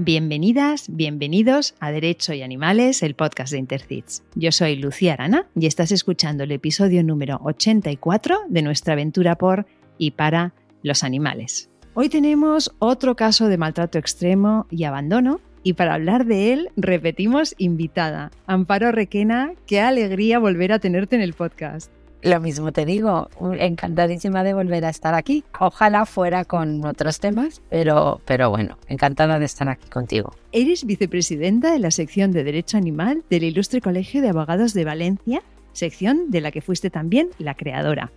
Bienvenidas, bienvenidos a Derecho y Animales, el podcast de Intercits. Yo soy Lucía Arana y estás escuchando el episodio número 84 de nuestra aventura por y para los animales. Hoy tenemos otro caso de maltrato extremo y abandono y para hablar de él repetimos invitada, Amparo Requena, qué alegría volver a tenerte en el podcast. Lo mismo te digo, encantadísima de volver a estar aquí. Ojalá fuera con otros temas, pero, pero bueno, encantada de estar aquí contigo. Eres vicepresidenta de la sección de Derecho Animal del Ilustre Colegio de Abogados de Valencia, sección de la que fuiste también la creadora.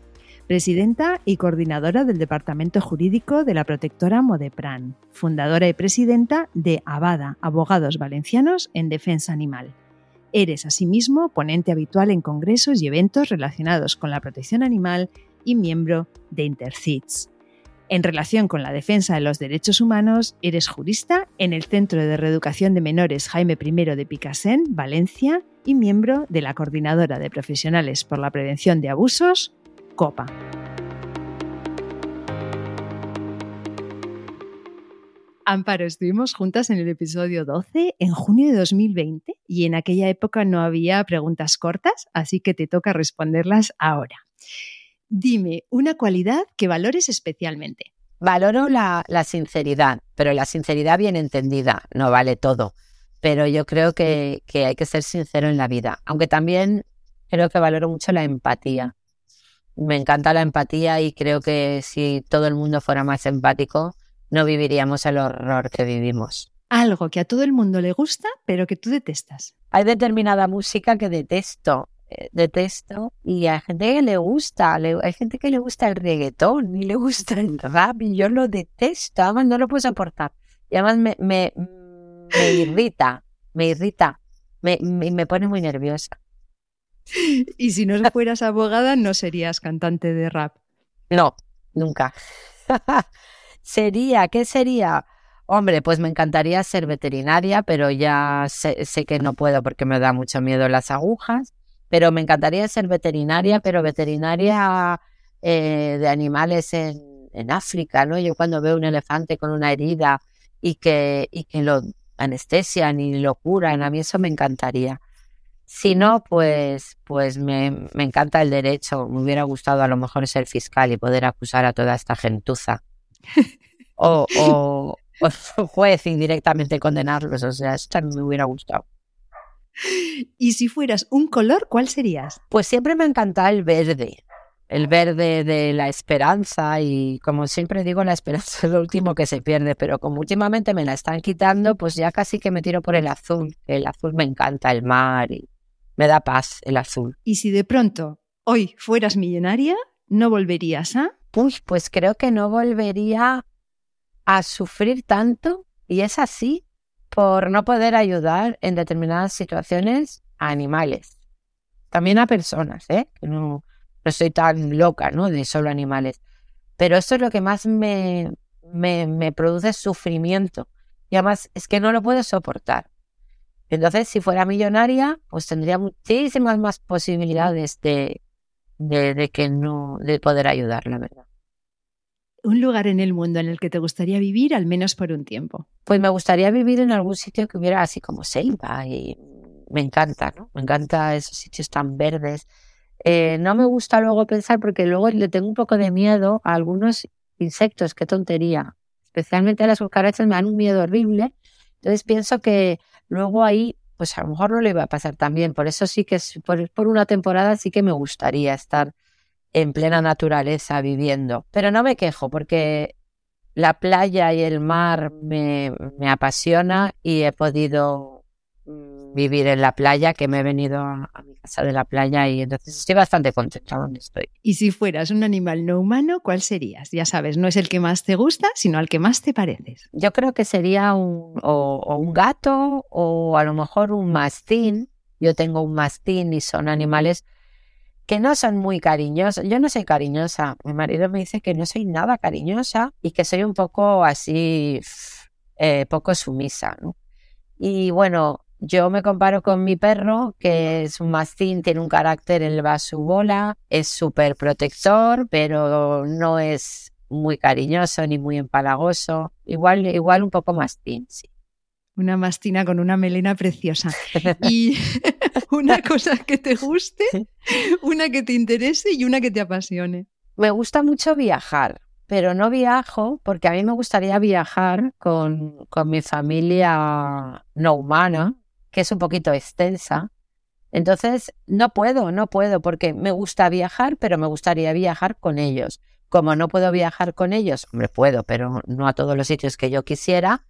Presidenta y coordinadora del Departamento Jurídico de la Protectora Modepran, fundadora y presidenta de Abada, Abogados Valencianos en Defensa Animal. Eres asimismo ponente habitual en congresos y eventos relacionados con la protección animal y miembro de Intercits. En relación con la defensa de los derechos humanos, eres jurista en el Centro de Reeducación de Menores Jaime I de Picasen, Valencia, y miembro de la Coordinadora de Profesionales por la Prevención de Abusos, COPA. Amparo, estuvimos juntas en el episodio 12 en junio de 2020 y en aquella época no había preguntas cortas, así que te toca responderlas ahora. Dime una cualidad que valores especialmente. Valoro la, sinceridad, pero la sinceridad bien entendida, no vale todo. Pero yo creo que, que hay que ser sincero en la vida, aunque también creo que valoro mucho la empatía. Me encanta la empatía y creo que si todo el mundo fuera más empático, no viviríamos el horror que vivimos. Algo que a todo el mundo le gusta, pero que tú detestas. Hay determinada música que detesto, eh, detesto, y hay gente que le gusta, hay gente que le gusta el reggaetón y le gusta el rap, y yo lo detesto, además no lo puedo soportar. Y además me, me, me irrita, me irrita, me, me, me pone muy nerviosa. Y si no fueras abogada, no serías cantante de rap. No, nunca. sería, ¿qué sería? Hombre, pues me encantaría ser veterinaria, pero ya sé, que no puedo porque me da mucho miedo las agujas. Pero me encantaría ser veterinaria, pero veterinaria eh, de animales en, en, África, ¿no? Yo cuando veo un elefante con una herida y que, y que lo anestesian y lo curan, a mí eso me encantaría. Si no, pues, pues me, me encanta el derecho. Me hubiera gustado a lo mejor ser fiscal y poder acusar a toda esta gentuza o, o, juez y directamente condenarlos. O sea, esto me hubiera gustado. Y si fueras un color, ¿cuál serías? Pues siempre me encanta el verde. El verde de la esperanza y como siempre digo, la esperanza es lo último que se pierde, pero como últimamente me la están quitando, pues ya casi que me tiro por el azul. El azul me encanta, el mar y me da paz el azul. Y si de pronto hoy fueras millonaria, ¿no volverías a? Pues creo que no volvería a sufrir tanto, y es así, por no poder ayudar en determinadas situaciones a animales. También a personas, ¿eh? No, no soy tan loca, ¿no? De solo animales. Pero eso es lo que más me, me, me produce sufrimiento. Y además es que no lo puedo soportar. Entonces, si fuera millonaria, pues tendría muchísimas más posibilidades de, de, que no, de poder ayudar, la verdad. Un lugar en el mundo en el que te gustaría vivir, al menos por un tiempo. Pues me gustaría vivir en algún sitio que hubiera así como selva y me encanta, ¿no? Me encanta esos sitios tan verdes. Eh, no me gusta luego pensar porque luego le tengo un poco de miedo a algunos insectos, qué tontería. Especialmente a las cucarachas me dan un miedo horrible. Entonces pienso que luego ahí pues a lo mejor no le iba a pasar tan bien. Por eso sí que por, por una temporada sí que me gustaría estar en plena naturaleza viviendo. Pero no me quejo porque la playa y el mar me, me apasiona y he podido vivir en la playa, que me he venido a, mi casa de la playa y entonces estoy bastante contenta donde estoy. Y si fueras un animal no humano, ¿cuál serías? Ya sabes, no es el que más te gusta, sino al que más te pareces. Yo creo que sería un, o, un gato o a lo mejor un mastín. Yo tengo un mastín y son animales que no son muy cariñosos. Yo no soy cariñosa. Mi marido me dice que no soy nada cariñosa y que soy un poco así, eh, poco sumisa. Y bueno, yo me comparo con mi perro, que es un mastín, tiene un carácter, él va a su bola, es súper protector, pero no es muy cariñoso ni muy empalagoso. Igual, igual un poco mastín, sí. Una mastina con una melena preciosa. Y una cosa que te guste, una que te interese y una que te apasione. Me gusta mucho viajar, pero no viajo porque a mí me gustaría viajar con, con mi familia no humana, que es un poquito extensa. Entonces, no puedo, no puedo, porque me gusta viajar, pero me gustaría viajar con ellos. Como no puedo viajar con ellos, hombre, puedo, pero no a todos los sitios que yo quisiera,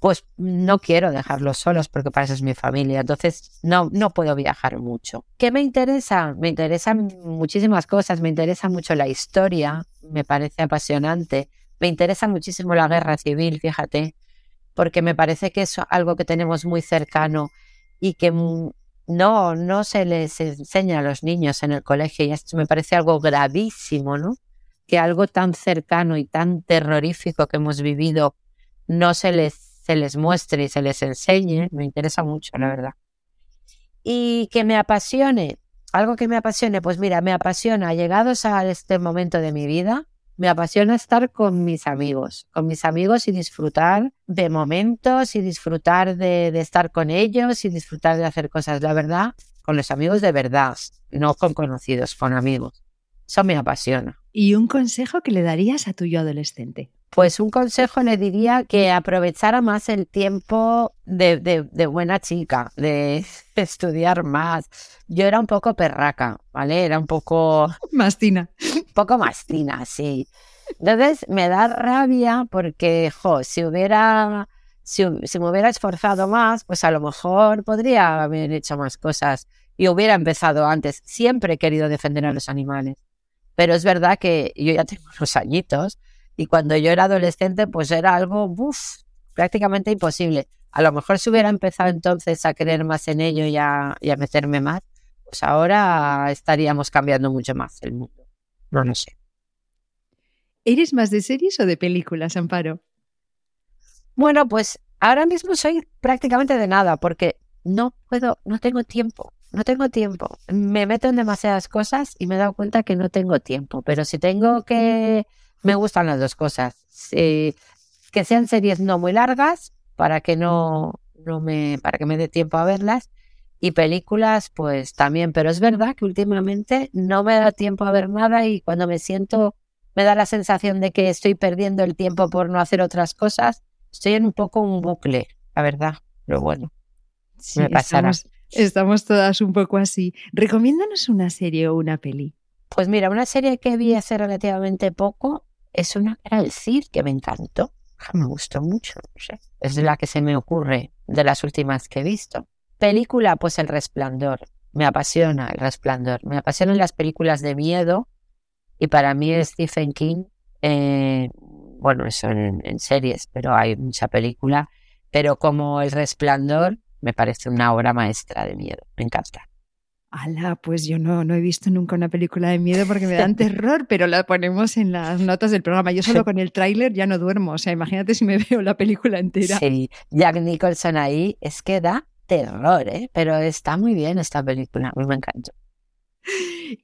pues no quiero dejarlos solos porque para eso es mi familia. Entonces, no, no puedo viajar mucho. ¿Qué me interesa? Me interesan muchísimas cosas. Me interesa mucho la historia, me parece apasionante. Me interesa muchísimo la guerra civil, fíjate, porque me parece que es algo que tenemos muy cercano y que no, no se les enseña a los niños en el colegio y esto me parece algo gravísimo, ¿no? Que algo tan cercano y tan terrorífico que hemos vivido no se les, se les muestre y se les enseñe, me interesa mucho, la verdad. Y que me apasione, algo que me apasione, pues mira, me apasiona, llegados a este momento de mi vida, me apasiona estar con mis amigos, con mis amigos y disfrutar de momentos y disfrutar de, estar con ellos y disfrutar de hacer cosas, la verdad, con los amigos de verdad, no con conocidos, con amigos. Eso me apasiona. ¿Y un consejo que le darías a tu yo adolescente? Pues un consejo le diría que aprovechara más el tiempo de, de, buena chica, de estudiar más. Yo era un poco perraca, ¿vale? Era un poco... Mastina. Un poco mastina, sí. Entonces me da rabia porque, jo, si hubiera... Si, si me hubiera esforzado más, pues a lo mejor podría haber hecho más cosas y hubiera empezado antes. Siempre he querido defender a los animales. Pero es verdad que yo ya tengo unos añitos y cuando yo era adolescente, pues era algo prácticamente imposible. A lo mejor si hubiera empezado entonces a creer más en ello y a, meterme más, pues ahora estaríamos cambiando mucho más el mundo. No lo sé. ¿Eres más de series o de películas, Amparo? Bueno, pues ahora mismo soy prácticamente de nada porque no puedo, no tengo tiempo, no tengo tiempo. Me meto en demasiadas cosas y me he dado cuenta que no tengo tiempo, pero si tengo que me gustan las dos cosas. que sean series no muy largas para que no, no me, para que me dé tiempo a verlas. Y películas, pues también, pero es verdad que últimamente no me da tiempo a ver nada y cuando me siento, me da la sensación de que estoy perdiendo el tiempo por no hacer otras cosas. Estoy en un poco un bucle, la verdad, pero bueno, me pasará. Estamos, estamos todas un poco así. Recomiéndanos una serie o una peli. Pues mira, una serie que vi hace relativamente poco es una era el Cid que me encantó. Me gustó mucho, no sé. Es la que se me ocurre de las últimas que he visto. Película, pues El Resplandor. Me apasiona El Resplandor. Me apasionan las películas de miedo y para mí Stephen King. Eh, bueno, eso en, en series, pero hay mucha película. Pero como El Resplandor, me parece una obra maestra de miedo. Me encanta. Ala, pues yo no, no he visto nunca una película de miedo porque me dan terror, pero la ponemos en las notas del programa. Yo solo con el tráiler ya no duermo, o sea, imagínate si me veo la película entera. Sí, Jack Nicholson ahí es que da terror, ¿eh? pero está muy bien esta película, me encantó.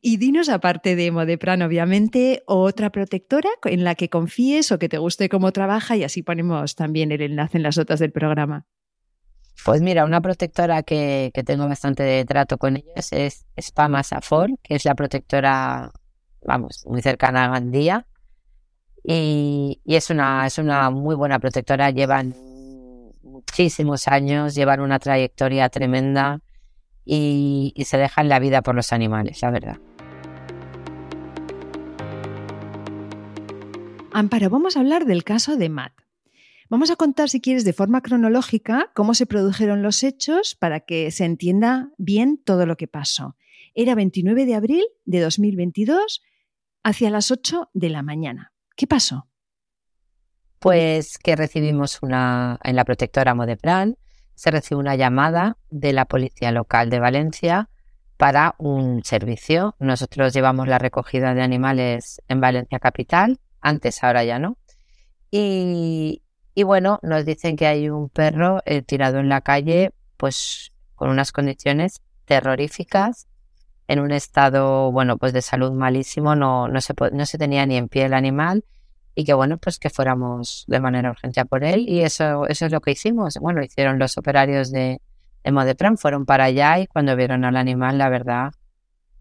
Y dinos, aparte de Modepran, obviamente, otra protectora en la que confíes o que te guste cómo trabaja y así ponemos también el enlace en las notas del programa. Pues mira, una protectora que, tengo bastante trato con ellos es Spama Safor, que es la protectora, vamos, muy cercana a Gandía. Y, es, una, es una muy buena protectora, llevan muchísimos años, llevan una trayectoria tremenda y, y se dejan la vida por los animales, la verdad. Amparo, vamos a hablar del caso de Matt. Vamos a contar, si quieres, de forma cronológica cómo se produjeron los hechos para que se entienda bien todo lo que pasó. Era 29 de abril de 2022, hacia las 8 de la mañana. ¿Qué pasó? Pues que recibimos una, en la protectora Modeplan, se recibió una llamada de la policía local de Valencia para un servicio. Nosotros llevamos la recogida de animales en Valencia Capital, antes, ahora ya no. Y, y bueno, nos dicen que hay un perro eh, tirado en la calle, pues con unas condiciones terroríficas, en un estado, bueno, pues de salud malísimo, no, no, se, no se tenía ni en pie el animal y que bueno, pues que fuéramos de manera urgente a por él y eso, eso es lo que hicimos. Bueno, hicieron los operarios de, de fueron para allá y cuando vieron al animal, la verdad,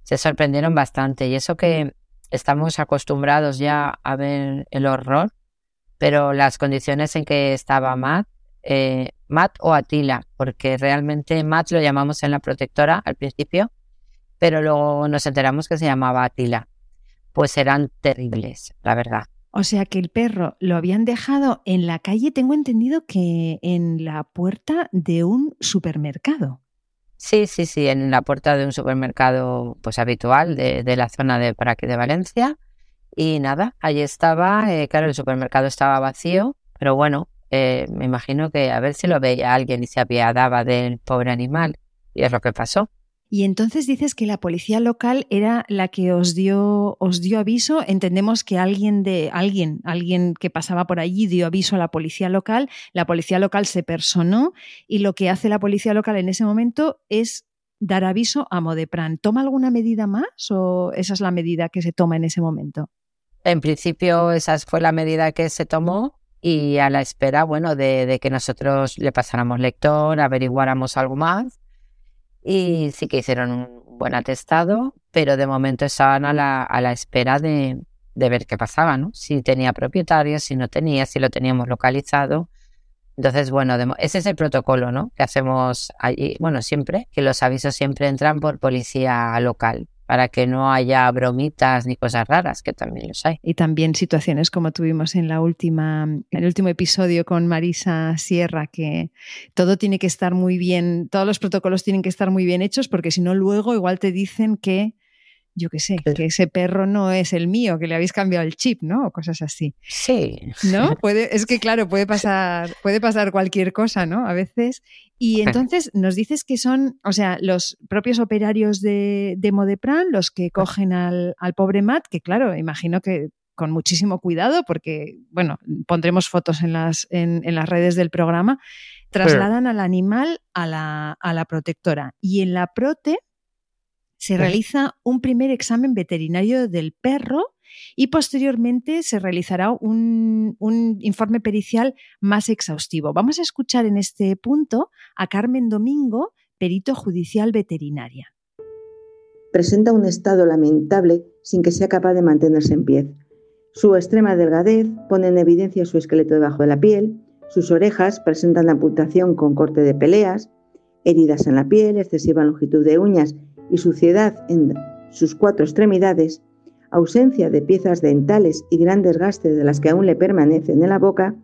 se sorprendieron bastante y eso que estamos acostumbrados ya a ver el horror, pero las condiciones en que estaba Matt, eh, Matt o Atila, porque realmente Matt lo llamamos en la protectora al principio, pero luego nos enteramos que se llamaba Atila. Pues eran terribles, la verdad. O sea que el perro lo habían dejado en la calle, tengo entendido que en la puerta de un supermercado. Sí, sí, sí, en la puerta de un supermercado pues habitual de, de la zona de Paraque de Valencia. Y nada, allí estaba, eh, claro, el supermercado estaba vacío, pero bueno, eh, me imagino que a ver si lo veía alguien y se apiadaba del pobre animal. Y es lo que pasó. Y entonces dices que la policía local era la que os dio, os dio aviso. Entendemos que alguien de alguien, alguien que pasaba por allí dio aviso a la policía local. La policía local se personó y lo que hace la policía local en ese momento es dar aviso a Modepran. ¿Toma alguna medida más o esa es la medida que se toma en ese momento? En principio, esa fue la medida que se tomó y a la espera, bueno, de, de que nosotros le pasáramos lector, averiguáramos algo más y sí que hicieron un buen atestado, pero de momento estaban a la, a la espera de, de ver qué pasaba, ¿no? Si tenía propietario, si no tenía, si lo teníamos localizado. Entonces, bueno, ese es el protocolo, ¿no? Que hacemos allí, bueno, siempre, que los avisos siempre entran por policía local para que no haya bromitas ni cosas raras, que también los hay. Y también situaciones como tuvimos en la última, en el último episodio con Marisa Sierra, que todo tiene que estar muy bien, todos los protocolos tienen que estar muy bien hechos, porque si no, luego igual te dicen que yo qué sé, que ese perro no es el mío, que le habéis cambiado el chip, ¿no? O cosas así. Sí. ¿No? Puede, es que claro, puede pasar, puede pasar cualquier cosa, ¿no? A veces. Y entonces nos dices que son, o sea, los propios operarios de, de Modepran los que cogen al, al pobre Matt, que claro, imagino que con muchísimo cuidado, porque, bueno, pondremos fotos en las, en, en las redes del programa, trasladan al animal a la, a la protectora. Y en la prote, se realiza un primer examen veterinario del perro y posteriormente se realizará un, informe pericial más exhaustivo. Vamos a escuchar en este punto a Carmen Domingo, perito judicial veterinaria. Presenta un estado lamentable sin que sea capaz de mantenerse en pie. Su extrema delgadez pone en evidencia su esqueleto debajo de la piel, sus orejas presentan amputación con corte de peleas, heridas en la piel, excesiva longitud de uñas y suciedad en sus cuatro extremidades, ausencia de piezas dentales y gran desgaste de las que aún le permanecen en la boca,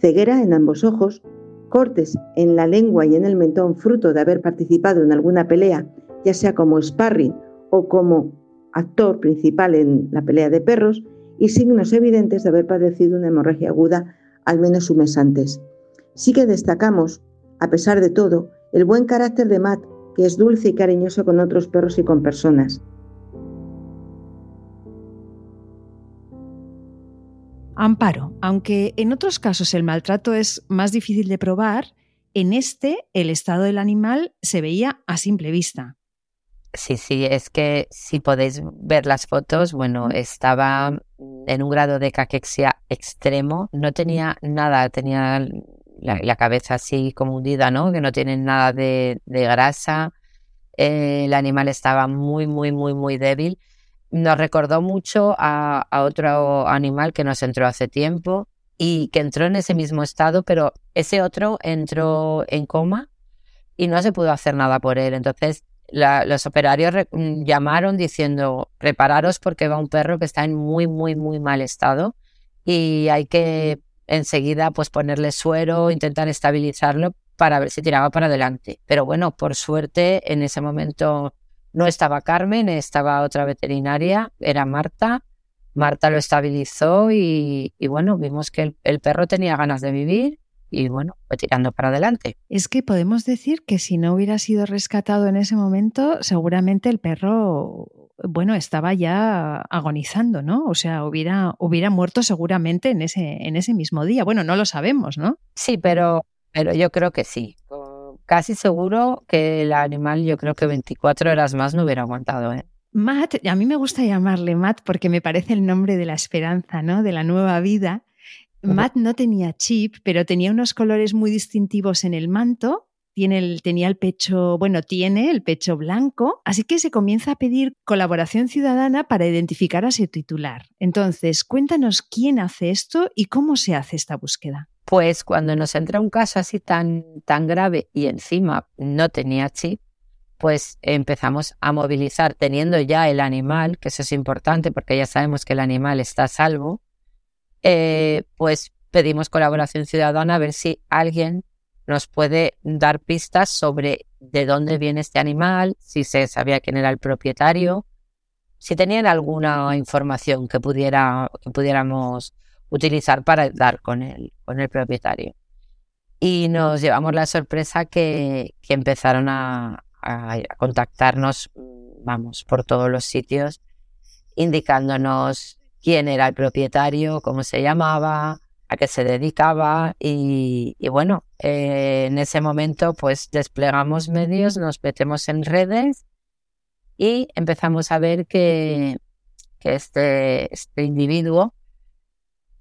ceguera en ambos ojos, cortes en la lengua y en el mentón fruto de haber participado en alguna pelea, ya sea como sparring o como actor principal en la pelea de perros, y signos evidentes de haber padecido una hemorragia aguda al menos un mes antes. Sí que destacamos, a pesar de todo, el buen carácter de Matt que es dulce y cariñoso con otros perros y con personas. Amparo, aunque en otros casos el maltrato es más difícil de probar, en este el estado del animal se veía a simple vista. Sí, sí, es que si podéis ver las fotos, bueno, estaba en un grado de caquexia extremo, no tenía nada, tenía la, cabeza así como hundida, ¿no? Que no tienen nada de, grasa. Eh, el animal estaba muy, muy, muy, muy débil. Nos recordó mucho a, otro animal que nos entró hace tiempo y que entró en ese mismo estado, pero ese otro entró en coma y no se pudo hacer nada por él. Entonces los operarios mm, llamaron diciendo, prepararos porque va un perro que está en muy, muy, muy mal estado y hay que enseguida pues ponerle suero, intentar estabilizarlo para ver si tiraba para adelante. Pero bueno, por suerte en ese momento no estaba Carmen, estaba otra veterinaria, era Marta. Marta lo estabilizó y, bueno, vimos que el, perro tenía ganas de vivir y bueno, fue tirando para adelante. Es que podemos decir que si no hubiera sido rescatado en ese momento, seguramente el perro bueno, estaba ya agonizando, ¿no? O sea, hubiera, hubiera muerto seguramente en ese, en ese mismo día. Bueno, no lo sabemos, ¿no? Sí, pero, pero yo creo que sí. Casi seguro que el animal, yo creo que 24 horas más no hubiera aguantado, ¿eh? Matt, a mí me gusta llamarle Matt porque me parece el nombre de la esperanza, ¿no? De la nueva vida. Matt no tenía chip, pero tenía unos colores muy distintivos en el manto. Tiene el, tenía el pecho, bueno, tiene el pecho blanco, así que se comienza a pedir colaboración ciudadana para identificar a su titular. Entonces, cuéntanos quién hace esto y cómo se hace esta búsqueda. Pues cuando nos entra un caso así tan, tan grave y encima no tenía chip, pues empezamos a movilizar teniendo ya el animal, que eso es importante porque ya sabemos que el animal está a salvo, eh, pues pedimos colaboración ciudadana a ver si alguien nos puede dar pistas sobre de dónde viene este animal, si se sabía quién era el propietario, si tenían alguna información que, pudiera, que pudiéramos utilizar para dar con el, con el propietario. Y nos llevamos la sorpresa que, que empezaron a, a, contactarnos, vamos, por todos los sitios, indicándonos quién era el propietario, cómo se llamaba, a qué se dedicaba y, bueno, eh, en ese momento pues desplegamos medios, nos metemos en redes y empezamos a ver que, que este, este individuo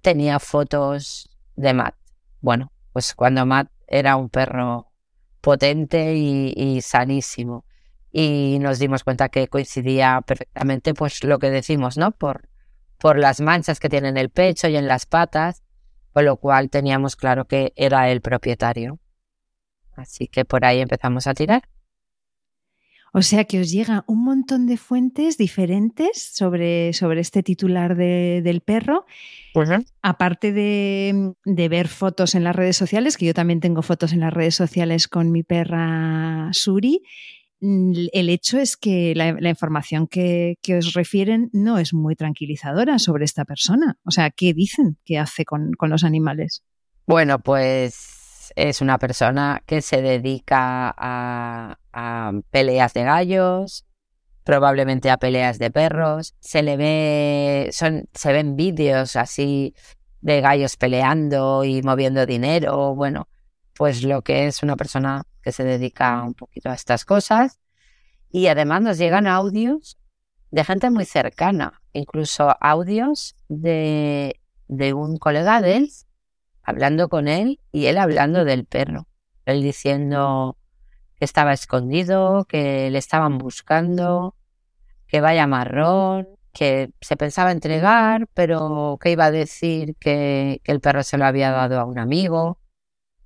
tenía fotos de Matt. Bueno, pues cuando Matt era un perro potente y, sanísimo. Y nos dimos cuenta que coincidía perfectamente, pues lo que decimos, ¿no? Por, por las manchas que tiene en el pecho y en las patas, con lo cual teníamos claro que era el propietario. Así que por ahí empezamos a tirar. O sea que os llega un montón de fuentes diferentes sobre, sobre este titular del perro. Aparte de, ver fotos en las redes sociales, que yo también tengo fotos en las redes sociales con mi perra Suri, el hecho es que la, información que, os refieren no es muy tranquilizadora sobre esta persona. O sea, ¿qué dicen que hace con, con los animales? Bueno, pues es una persona que se dedica a, peleas de gallos, probablemente a peleas de perros. Se le ve, son, se ven vídeos así de gallos peleando y moviendo dinero. Bueno, pues lo que es una persona que se dedica un poquito a estas cosas. Y además nos llegan audios de gente muy cercana, incluso audios de, de un colega de él hablando con él y él hablando del perro. Él diciendo que estaba escondido, que le estaban buscando, que vaya marrón, que se pensaba entregar, pero que iba a decir que, el perro se lo había dado a un amigo.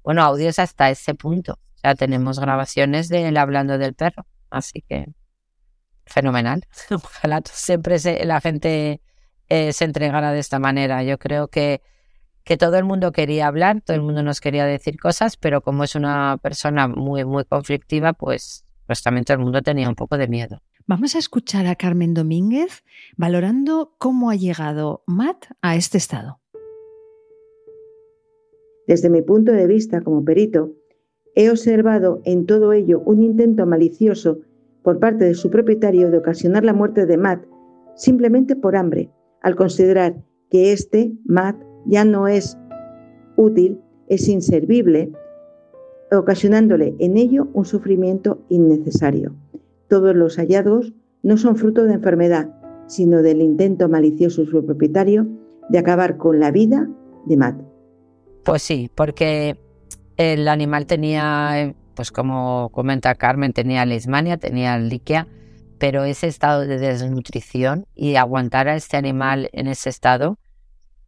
Bueno, audios hasta ese punto. Ya tenemos grabaciones de él hablando del perro. Así que fenomenal. Ojalá siempre la gente eh, se entregara de esta manera. Yo creo que que todo el mundo quería hablar, todo el mundo nos quería decir cosas, pero como es una persona muy, muy conflictiva, pues, pues también todo el mundo tenía un poco de miedo. Vamos a escuchar a Carmen Domínguez valorando cómo ha llegado Matt a este estado. Desde mi punto de vista como perito, he observado en todo ello un intento malicioso por parte de su propietario de ocasionar la muerte de Matt simplemente por hambre, al considerar que este, Matt, ya no es útil, es inservible, ocasionándole en ello un sufrimiento innecesario. Todos los hallazgos no son fruto de enfermedad, sino del intento malicioso de su propietario de acabar con la vida de Matt. Pues sí, porque el animal tenía, pues como comenta Carmen, tenía lismania, tenía liquia, pero ese estado de desnutrición y aguantar a este animal en ese estado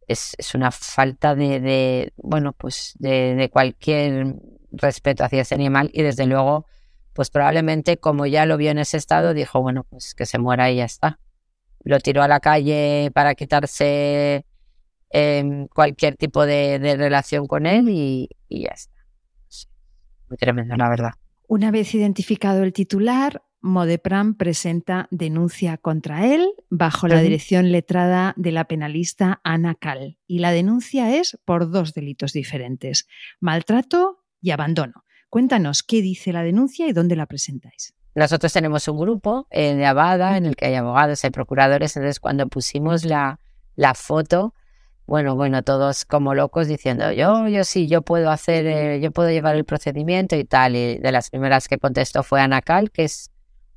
es, una falta de, bueno, pues de, cualquier respeto hacia ese animal y desde luego, pues probablemente como ya lo vio en ese estado, dijo, bueno, pues que se muera y ya está. Lo tiró a la calle para quitarse em, cualquier tipo de, relación con él y, y ya está. Muy tremendo, la verdad. Una vez identificado el titular, Modepram presenta denuncia contra él bajo la dirección letrada de la penalista Ana Cal. Y la denuncia es por dos delitos diferentes, maltrato y abandono. Cuéntanos qué dice la denuncia y dónde la presentáis. Nosotros tenemos un grupo eh, de Abada en el que hay abogados, hay procuradores, entonces cuando pusimos la, la foto, bueno, bueno, todos como locos diciendo, yo, yo sí, yo puedo hacer, eh, yo puedo llevar el procedimiento y tal. Y de las primeras que contestó fue Ana Cal, que es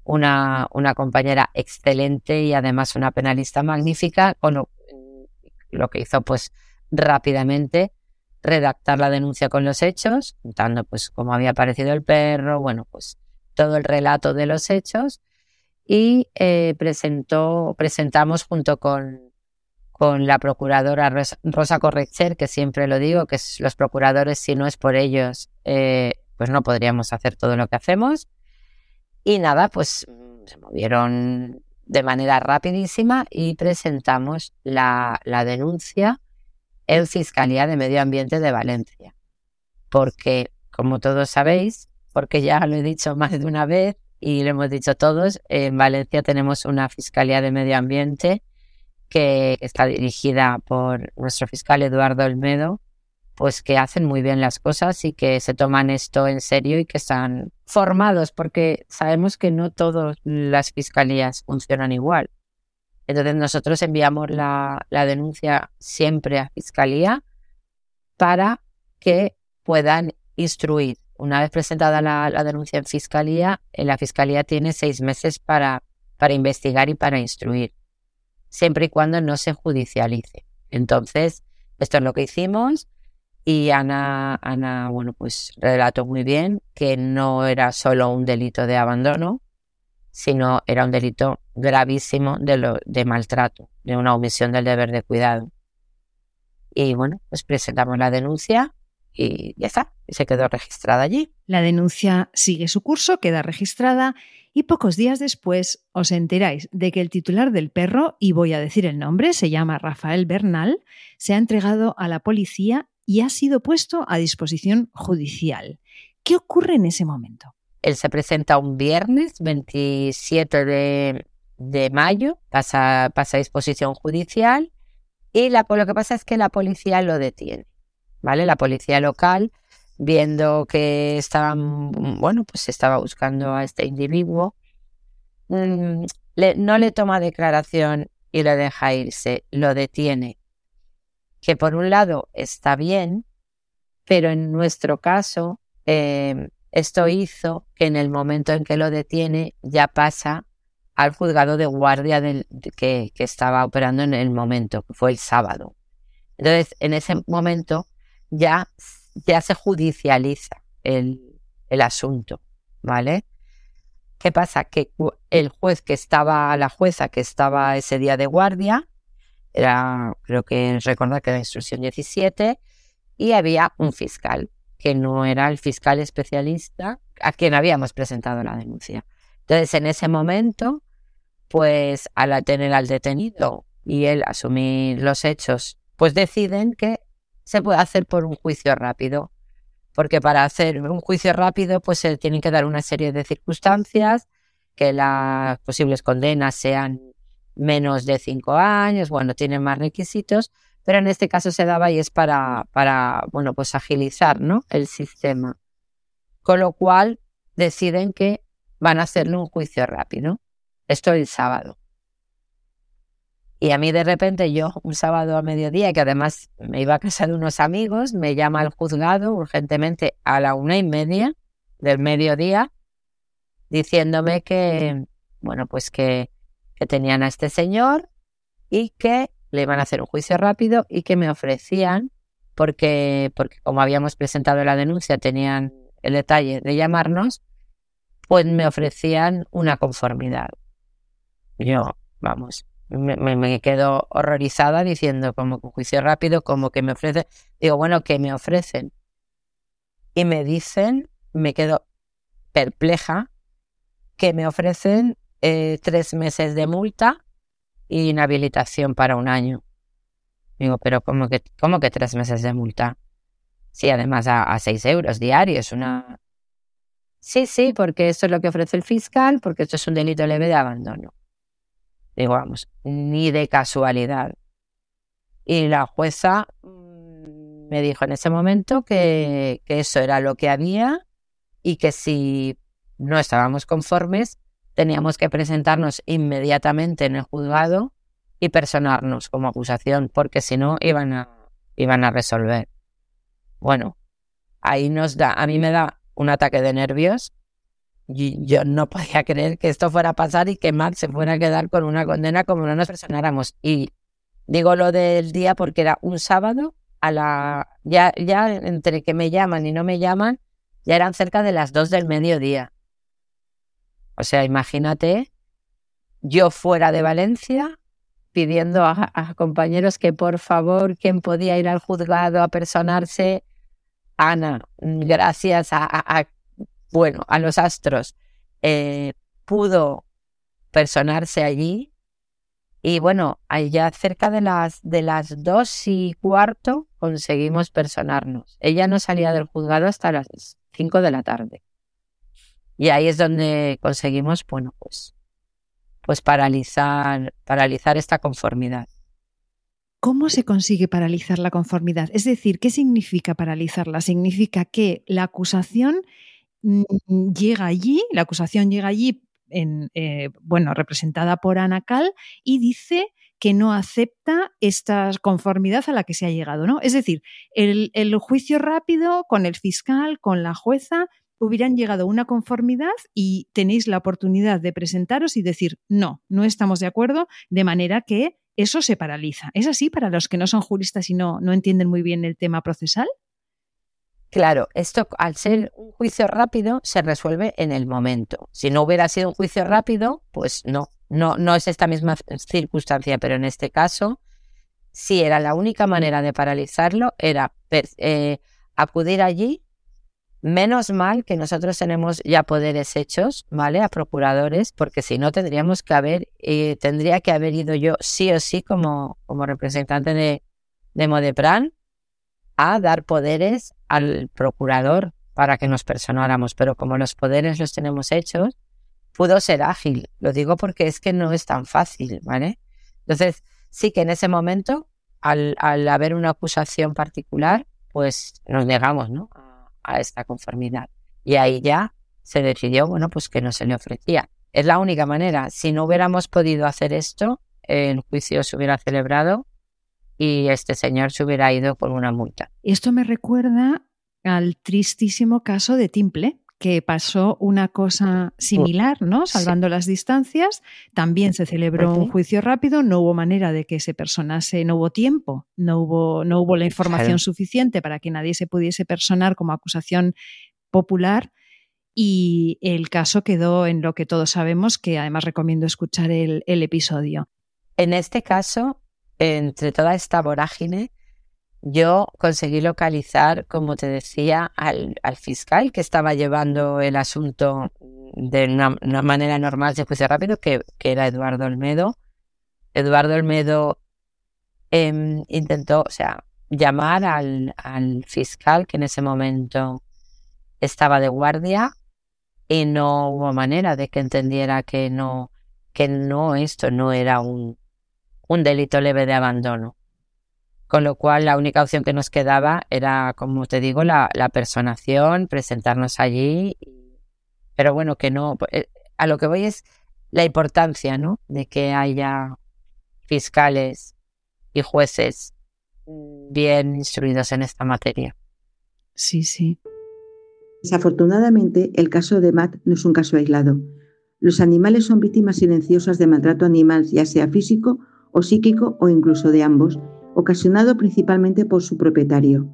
una, una compañera excelente y además una penalista magnífica, con lo, lo que hizo pues rápidamente redactar la denuncia con los hechos, contando pues cómo había aparecido el perro, bueno, pues todo el relato de los hechos y eh, presentó, presentamos junto con, con la procuradora Rosa Correcher, que siempre lo digo, que los procuradores, si no es por ellos, eh, pues no podríamos hacer todo lo que hacemos. Y nada, pues se movieron de manera rapidísima y presentamos la, la denuncia en Fiscalía de Medio Ambiente de Valencia. Porque, como todos sabéis, porque ya lo he dicho más de una vez y lo hemos dicho todos, en Valencia tenemos una Fiscalía de Medio Ambiente que está dirigida por nuestro fiscal Eduardo Olmedo, pues que hacen muy bien las cosas y que se toman esto en serio y que están formados, porque sabemos que no todas las fiscalías funcionan igual. Entonces nosotros enviamos la, denuncia siempre a fiscalía para que puedan instruir. Una vez presentada la, denuncia en fiscalía, eh, la fiscalía tiene seis meses para, para investigar y para instruir, siempre y cuando no se judicialice. Entonces, esto es lo que hicimos y Ana, Ana, bueno, pues relató muy bien que no era solo un delito de abandono, sino era un delito gravísimo de, de maltrato, de una omisión del deber de cuidado. Y bueno, pues presentamos la denuncia y ya está, y se quedó registrada allí. La denuncia sigue su curso, queda registrada y pocos días después os enteráis de que el titular del perro, y voy a decir el nombre, se llama Rafael Bernal, se ha entregado a la policía y ha sido puesto a disposición judicial. ¿Qué ocurre en ese momento? Él se presenta un viernes 27 de, mayo, pasa, pasa a disposición judicial y la, lo que pasa es que la policía lo detiene. ¿Vale? La policía local, viendo que estaban, bueno, pues estaba buscando a este individuo, mm, no le toma declaración y lo deja irse, lo detiene. Que por un lado está bien, pero en nuestro caso eh, esto hizo que en el momento en que lo detiene ya pasa al juzgado de guardia del, que, estaba operando en el momento, que fue el sábado. Entonces, en ese momento ya, ya se judicializa el, el asunto, ¿vale? ¿Qué pasa? Que el juez que estaba, la jueza que estaba ese día de guardia, era, creo que recordar que era instrucción 17, y había un fiscal que no era el fiscal especialista a quien habíamos presentado la denuncia. Entonces, en ese momento, pues al tener al detenido y él asumir los hechos, pues deciden que se puede hacer por un juicio rápido. Porque para hacer un juicio rápido, pues se tienen que dar una serie de circunstancias, que las posibles condenas sean menos de cinco años, bueno, tienen más requisitos, pero en este caso se daba y es para, para bueno, pues agilizar ¿no? el sistema. Con lo cual deciden que van a hacerle un juicio rápido. Esto el sábado. Y a mí de repente yo, un sábado a mediodía, que además me iba a casa de unos amigos, me llama el juzgado urgentemente a la una y media del mediodía, diciéndome que, bueno, pues que, que tenían a este señor y que le iban a hacer un juicio rápido y que me ofrecían, porque, porque como habíamos presentado la denuncia, tenían el detalle de llamarnos, pues me ofrecían una conformidad. Yo, vamos, me, me, quedo horrorizada diciendo como juicio rápido, como que me ofrecen, digo, bueno, ¿qué me ofrecen? Y me dicen, me quedo perpleja, que me ofrecen eh, tres meses de multa y inhabilitación para un año. Digo, pero ¿cómo que, cómo que tres meses de multa? Sí, además a, seis euros diarios, una... Sí, sí, porque eso es lo que ofrece el fiscal, porque esto es un delito leve de abandono. Digo, vamos, ni de casualidad. Y la jueza mm, me dijo en ese momento que, que eso era lo que había y que si no estábamos conformes, teníamos que presentarnos inmediatamente en el juzgado y personarnos como acusación, porque si no iban a, iban a resolver. Bueno, ahí nos da, a mí me da un ataque de nervios. Yo no podía creer que esto fuera a pasar y que Matt se fuera a quedar con una condena como no nos personáramos. Y digo lo del día porque era un sábado, a la ya, ya entre que me llaman y no me llaman, ya eran cerca de las dos del mediodía. O sea, imagínate, yo fuera de Valencia pidiendo a, compañeros que por favor, quien podía ir al juzgado a personarse, Ana, gracias a, bueno, a los astros, eh, pudo personarse allí. Y bueno, allá cerca de las, de las dos y cuarto conseguimos personarnos. Ella no salía del juzgado hasta las cinco de la tarde. Y ahí es donde conseguimos, bueno, pues, pues paralizar, paralizar esta conformidad. ¿Cómo se consigue paralizar la conformidad? Es decir, ¿qué significa paralizarla? Significa que la acusación llega allí, la acusación llega allí, en, eh, bueno, representada por Anacal, y dice que no acepta esta conformidad a la que se ha llegado, ¿no? Es decir, el, el juicio rápido con el fiscal, con la jueza, hubieran llegado a una conformidad y tenéis la oportunidad de presentaros y decir, no, no estamos de acuerdo, de manera que eso se paraliza. ¿Es así para los que no son juristas y no, no entienden muy bien el tema procesal? Claro, esto al ser un juicio rápido se resuelve en el momento. Si no hubiera sido un juicio rápido, pues no, no, no es esta misma circunstancia, pero en este caso, si era la única manera de paralizarlo, era eh, acudir allí, Menos mal que nosotros tenemos ya poderes hechos, ¿vale? A procuradores, porque si no tendríamos que haber, eh, tendría que haber ido yo sí o sí como, como representante de, de Modepran a dar poderes al procurador para que nos personáramos. Pero como los poderes los tenemos hechos, pudo ser ágil. Lo digo porque es que no es tan fácil, ¿vale? Entonces, sí que en ese momento, al, al haber una acusación particular, pues nos negamos, ¿no? a esta conformidad. Y ahí ya se decidió, bueno, pues que no se le ofrecía. Es la única manera. Si no hubiéramos podido hacer esto, el juicio se hubiera celebrado y este señor se hubiera ido por una multa. Esto me recuerda al tristísimo caso de Timple, que pasó una cosa similar, ¿no? Salvando las distancias. También se celebró un juicio rápido, no hubo manera de que se personase, no hubo tiempo, no hubo, no hubo la información suficiente para que nadie se pudiese personar como acusación popular. Y el caso quedó en lo que todos sabemos, que además recomiendo escuchar el, el episodio. En este caso, entre toda esta vorágine, yo conseguí localizar, como te decía, al, fiscal que estaba llevando el asunto de una, manera normal de juicio rápido, que, era Eduardo Olmedo. Eduardo Olmedo em, intentó, o sea, llamar al, al fiscal que en ese momento estaba de guardia y no hubo manera de que entendiera que no, que no, esto no era un, un delito leve de abandono con lo cual la única opción que nos quedaba era, como te digo, la, personación, presentarnos allí, pero bueno, que no, eh, a lo que voy es la importancia, ¿no? De que haya fiscales y jueces bien instruidos en esta materia. Sí, sí. Desafortunadamente, el caso de Matt no es un caso aislado. Los animales son víctimas silenciosas de maltrato animal, ya sea físico o psíquico o incluso de ambos, ocasionado principalmente por su propietario.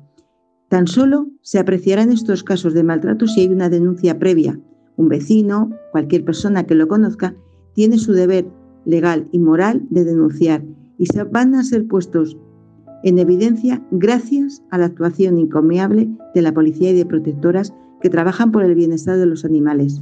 Tan solo se apreciará en estos casos de maltrato si hay una denuncia previa. Un vecino, cualquier persona que lo conozca, tiene su deber legal y moral de denunciar y se van a ser puestos en evidencia gracias a la actuación incomiable de la policía y de protectoras que trabajan por el bienestar de los animales.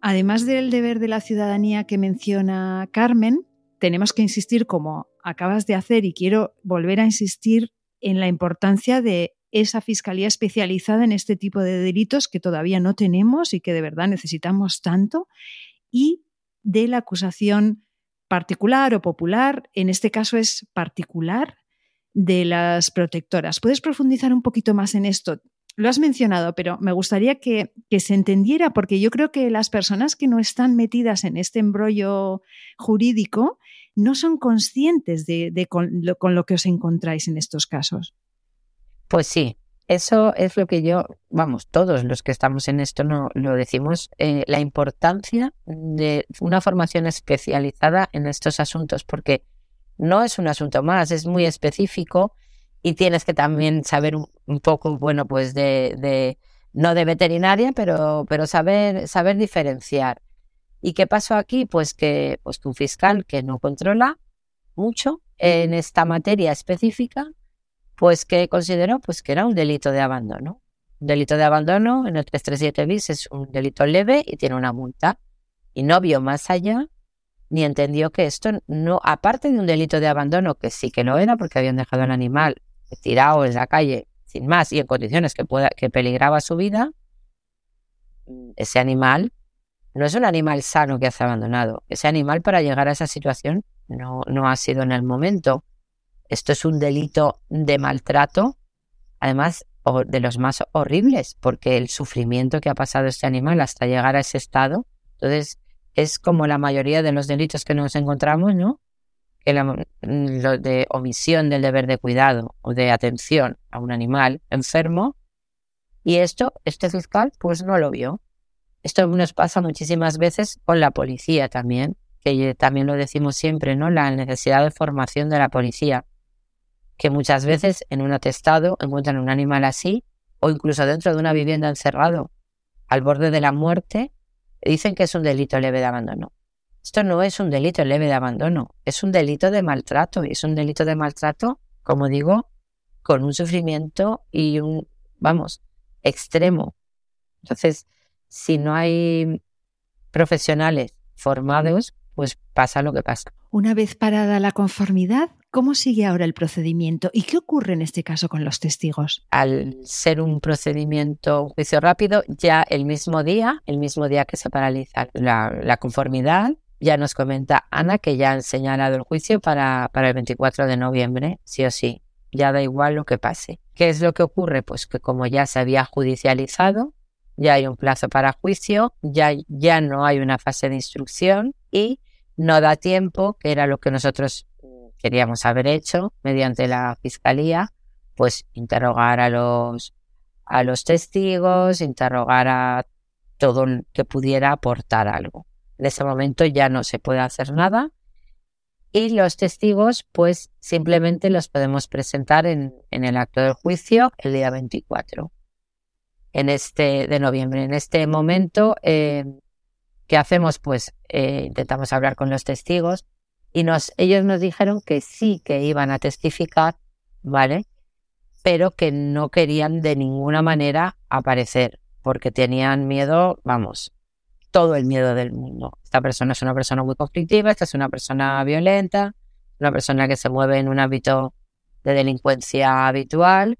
Además del deber de la ciudadanía que menciona Carmen, tenemos que insistir, como acabas de hacer, y quiero volver a insistir en la importancia de esa fiscalía especializada en este tipo de delitos que todavía no tenemos y que de verdad necesitamos tanto, y de la acusación particular o popular, en este caso es particular, de las protectoras. ¿Puedes profundizar un poquito más en esto? Lo has mencionado, pero me gustaría que, se entendiera, porque yo creo que las personas que no están metidas en este embrollo jurídico no son conscientes de, con, lo, que os encontráis en estos casos. Pues sí, eso es lo que yo, vamos, todos los que estamos en esto no lo decimos, eh, la importancia de una formación especializada en estos asuntos, porque no es un asunto más, es muy específico y tienes que también saber un, poco, bueno, pues de, de, no de veterinaria, pero, pero saber, saber diferenciar. ¿Y qué pasó aquí? Pues que pues un fiscal que no controla mucho en esta materia específica, pues que consideró pues que era un delito de abandono. Un delito de abandono en el 337 bis es un delito leve y tiene una multa. Y no vio más allá ni entendió que esto no, aparte de un delito de abandono, que sí que lo era porque habían dejado al animal tirado en la calle sin más y en condiciones que, pueda, que peligraba su vida, ese animal no es un animal sano que hace abandonado. Ese animal para llegar a esa situación no, no ha sido en el momento. Esto es un delito de maltrato, además de los más horribles, porque el sufrimiento que ha pasado este animal hasta llegar a ese estado, entonces es como la mayoría de los delitos que nos encontramos, ¿no? Lo de omisión del deber de cuidado o de atención a un animal enfermo. Y esto, este fiscal, pues no lo vio. Esto nos pasa muchísimas veces con la policía también, que también lo decimos siempre, ¿no? La necesidad de formación de la policía, que muchas veces en un atestado encuentran un animal así, o incluso dentro de una vivienda encerrado, al borde de la muerte, dicen que es un delito leve de abandono. Esto no es un delito leve de abandono, es un delito de maltrato, y es un delito de maltrato, como digo, con un sufrimiento y un, vamos, extremo. Entonces, si no hay profesionales formados, pues pasa lo que pasa. Una vez parada la conformidad, ¿cómo sigue ahora el procedimiento y qué ocurre en este caso con los testigos? Al ser un procedimiento, un juicio rápido, ya el mismo día, el mismo día que se paraliza la, conformidad, ya nos comenta Ana que ya han señalado el juicio para, para el 24 de noviembre, sí o sí. Ya da igual lo que pase. ¿Qué es lo que ocurre? Pues que como ya se había judicializado, ya hay un plazo para juicio, ya, ya no hay una fase de instrucción y no da tiempo, que era lo que nosotros queríamos haber hecho mediante la fiscalía, pues interrogar a los, a los testigos, interrogar a todo el que pudiera aportar algo. En ese momento ya no se puede hacer nada y los testigos pues simplemente los podemos presentar en, en el acto del juicio el día 24 en este de noviembre. En este momento, eh, ¿qué hacemos? Pues eh, intentamos hablar con los testigos y nos, ellos nos dijeron que sí que iban a testificar, ¿vale? Pero que no querían de ninguna manera aparecer porque tenían miedo, vamos, todo el miedo del mundo. Esta persona es una persona muy conflictiva, esta es una persona violenta, una persona que se mueve en un ámbito de delincuencia habitual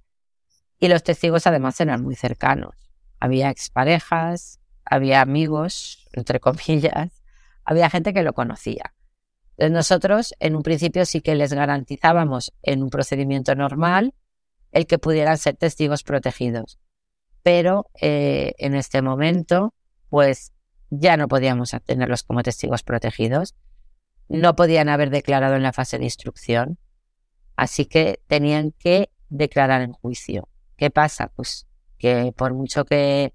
y los testigos además eran muy cercanos. Había exparejas, había amigos, entre comillas, había gente que lo conocía. Entonces nosotros en un principio sí que les garantizábamos en un procedimiento normal el que pudieran ser testigos protegidos. Pero eh, en este momento, pues ya no podíamos tenerlos como testigos protegidos. No podían haber declarado en la fase de instrucción. Así que tenían que declarar en juicio. ¿Qué pasa? Pues que por mucho que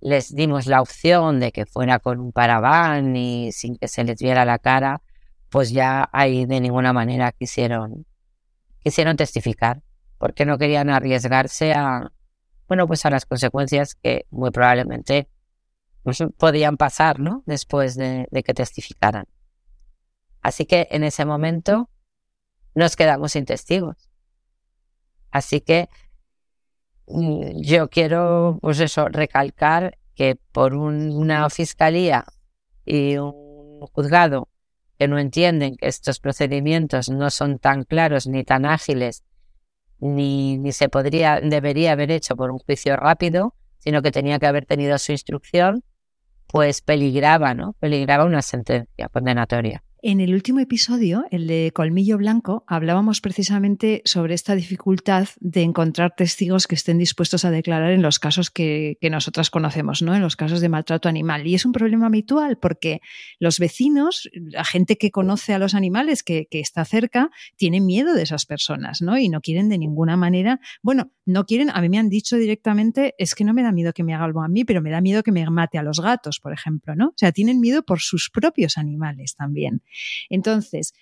les dimos la opción de que fuera con un paraván y sin que se les viera la cara, pues ya ahí de ninguna manera quisieron, quisieron testificar, porque no querían arriesgarse a, bueno, pues a las consecuencias que muy probablemente podían pasar, ¿no? Después de, de que testificaran. Así que en ese momento nos quedamos sin testigos. Así que Mm, yo quiero, pues eso, recalcar que por una fiscalía y un juzgado que no entienden que estos procedimientos no son tan claros ni tan ágiles, ni, ni se podría, debería haber hecho por un juicio rápido, sino que tenía que haber tenido su instrucción, pues peligraba, ¿no? Peligraba una sentencia condenatoria. En el último episodio, el de Colmillo Blanco, hablábamos precisamente sobre esta dificultad de encontrar testigos que estén dispuestos a declarar en los casos que, nosotras conocemos, ¿no? En los casos de maltrato animal. Y es un problema habitual porque los vecinos, la gente que conoce a los animales, que, está cerca, tienen miedo de esas personas, ¿no? Y no quieren de ninguna manera, bueno, no quieren, a mí me han dicho directamente, es que no me da miedo que me haga algo a mí, pero me da miedo que me mate a los gatos, por ejemplo, ¿no? O sea, tienen miedo por sus propios animales también. Entonces,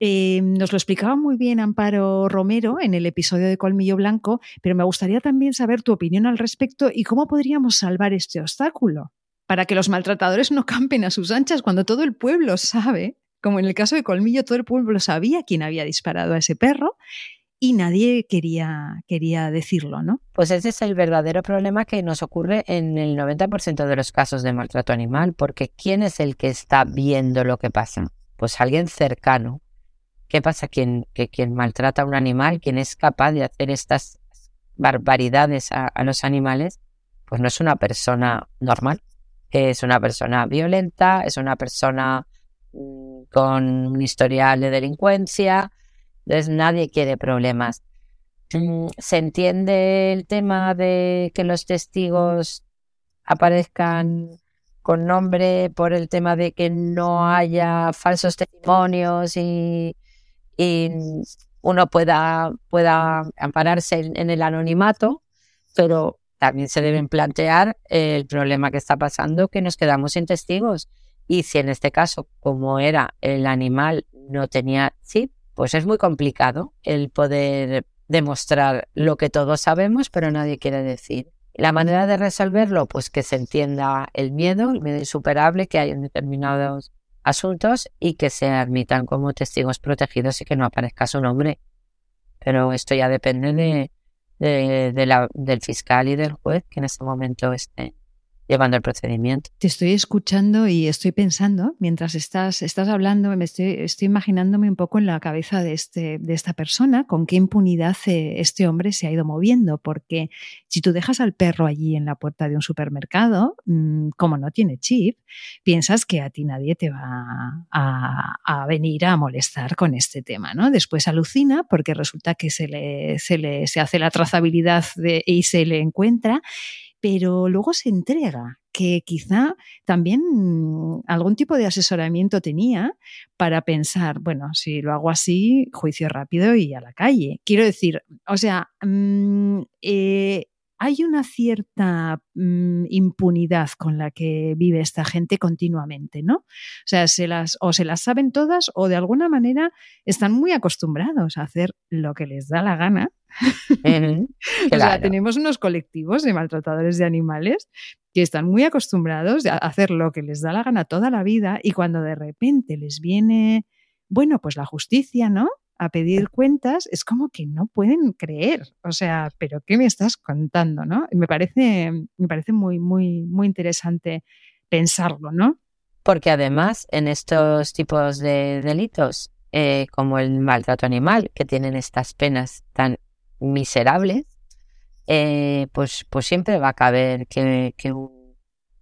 eh, nos lo explicaba muy bien Amparo Romero en el episodio de Colmillo Blanco, pero me gustaría también saber tu opinión al respecto y cómo podríamos salvar este obstáculo para que los maltratadores no campen a sus anchas cuando todo el pueblo sabe, como en el caso de Colmillo, todo el pueblo sabía quién había disparado a ese perro y nadie quería, quería decirlo, ¿no? Pues ese es el verdadero problema que nos ocurre en el 90% de los casos de maltrato animal, porque ¿quién es el que está viendo lo que pasa? Pues alguien cercano. ¿Qué pasa? Quien, que quien maltrata a un animal, quien es capaz de hacer estas barbaridades a, los animales, pues no es una persona normal, es una persona violenta, es una persona mm, con un historial de delincuencia, entonces nadie quiere problemas. Mm, se entiende el tema de que los testigos aparezcan con nombre por el tema de que no haya falsos testimonios y, uno pueda, pueda ampararse en, el anonimato, pero también se deben plantear el problema que está pasando, que nos quedamos sin testigos. Y si en este caso, como era el animal, no tenía sí, pues es muy complicado el poder demostrar lo que todos sabemos, pero nadie quiere decir. La manera de resolverlo, pues que se entienda el miedo, el miedo insuperable que hay en determinados asuntos y que se admitan como testigos protegidos y que no aparezca su nombre. Pero esto ya depende de, de, la, del fiscal y del juez que en este momento esté llevando el procedimiento. Te estoy escuchando y estoy pensando, mientras estás, estás hablando, me estoy, estoy imaginándome un poco en la cabeza de, este, de esta persona, con qué impunidad eh, este hombre se ha ido moviendo, porque si tú dejas al perro allí en la puerta de un supermercado, mm, como no tiene chip, piensas que a ti nadie te va a, a venir a molestar con este tema, ¿no? Después alucina porque resulta que se le, se le se hace la trazabilidad de, y se le encuentra pero luego se entrega, que quizá también algún tipo de asesoramiento tenía para pensar, bueno, si lo hago así, juicio rápido y a la calle. Quiero decir, o sea, mm, eh, hay una cierta mm, impunidad con la que vive esta gente continuamente, ¿no? O sea, se las, o se las saben todas o de alguna manera están muy acostumbrados a hacer lo que les da la gana. o sea, tenemos unos colectivos de maltratadores de animales que están muy acostumbrados a hacer lo que les da la gana toda la vida y cuando de repente les viene, bueno, pues la justicia, ¿no? a pedir cuentas, es como que no pueden creer. O sea, pero ¿qué me estás contando? ¿no? me parece, me parece muy, muy, muy interesante pensarlo, ¿no? Porque además, en estos tipos de delitos, eh, como el maltrato animal, que tienen estas penas tan miserables, eh, pues, pues siempre va a caber que, que, un,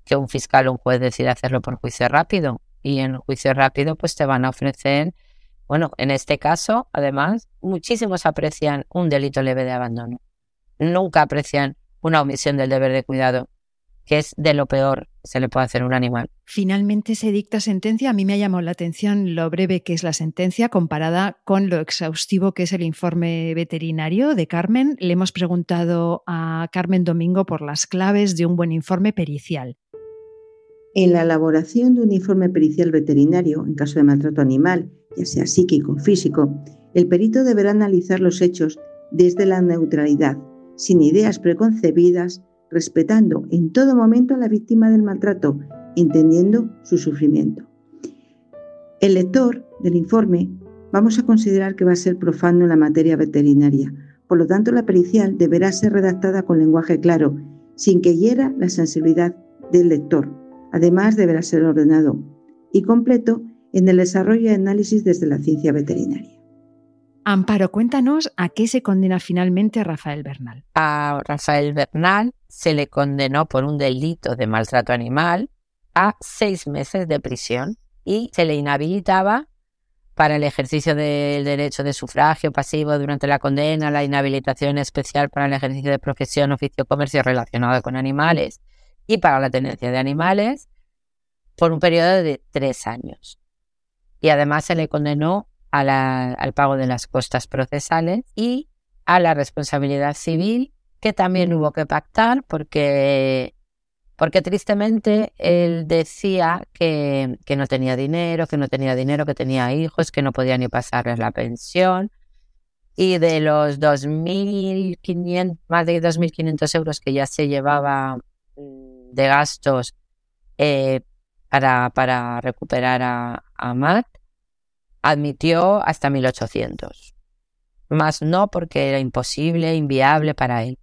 que un fiscal o un juez decida hacerlo por juicio rápido. Y en juicio rápido, pues te van a ofrecer bueno, en este caso, además, muchísimos aprecian un delito leve de abandono. Nunca aprecian una omisión del deber de cuidado, que es de lo peor que se le puede hacer a un animal. Finalmente se dicta sentencia. A mí me ha llamado la atención lo breve que es la sentencia comparada con lo exhaustivo que es el informe veterinario de Carmen. Le hemos preguntado a Carmen Domingo por las claves de un buen informe pericial. En la elaboración de un informe pericial veterinario, en caso de maltrato animal, ya sea psíquico o físico, el perito deberá analizar los hechos desde la neutralidad, sin ideas preconcebidas, respetando en todo momento a la víctima del maltrato, entendiendo su sufrimiento. El lector del informe vamos a considerar que va a ser profano en la materia veterinaria, por lo tanto la pericial deberá ser redactada con lenguaje claro, sin que hiera la sensibilidad del lector Además, deberá ser ordenado y completo en el desarrollo y análisis desde la ciencia veterinaria. Amparo, cuéntanos a qué se condena finalmente a Rafael Bernal. A Rafael Bernal se le condenó por un delito de maltrato animal a seis meses de prisión y se le inhabilitaba para el ejercicio del derecho de sufragio pasivo durante la condena, la inhabilitación especial para el ejercicio de profesión, oficio, comercio relacionado con animales y para la tenencia de animales por un periodo de tres años. Y además se le condenó al pago de las costas procesales y a la responsabilidad civil, que también hubo que pactar porque porque tristemente él decía que, no tenía dinero, que no tenía dinero, que tenía hijos, que no podía ni pasarles la pensión. Y de los 2.500, más de 2.500 euros que ya se llevaba mm, de gastos eh, para, para, recuperar a, a Matt, admitió hasta 1.800. Más no porque era imposible, inviable para él.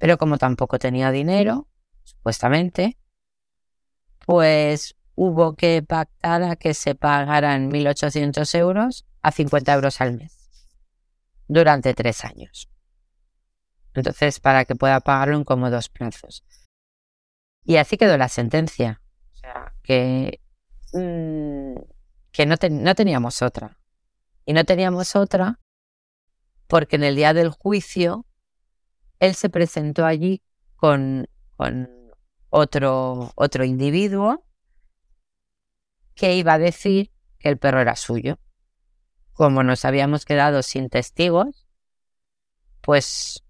Pero como tampoco tenía dinero, supuestamente, pues hubo que pactar a que se pagaran 1.800 euros a 50 euros al mes durante tres años. Entonces, para que pueda pagarlo en cómodos plazos. Y así quedó la sentencia. O sea, que, mm, que no, no teníamos otra. Y no teníamos otra porque en el día del juicio él se presentó allí con, otro, otro individuo que iba a decir que el perro era suyo. Como nos habíamos quedado sin testigos, pues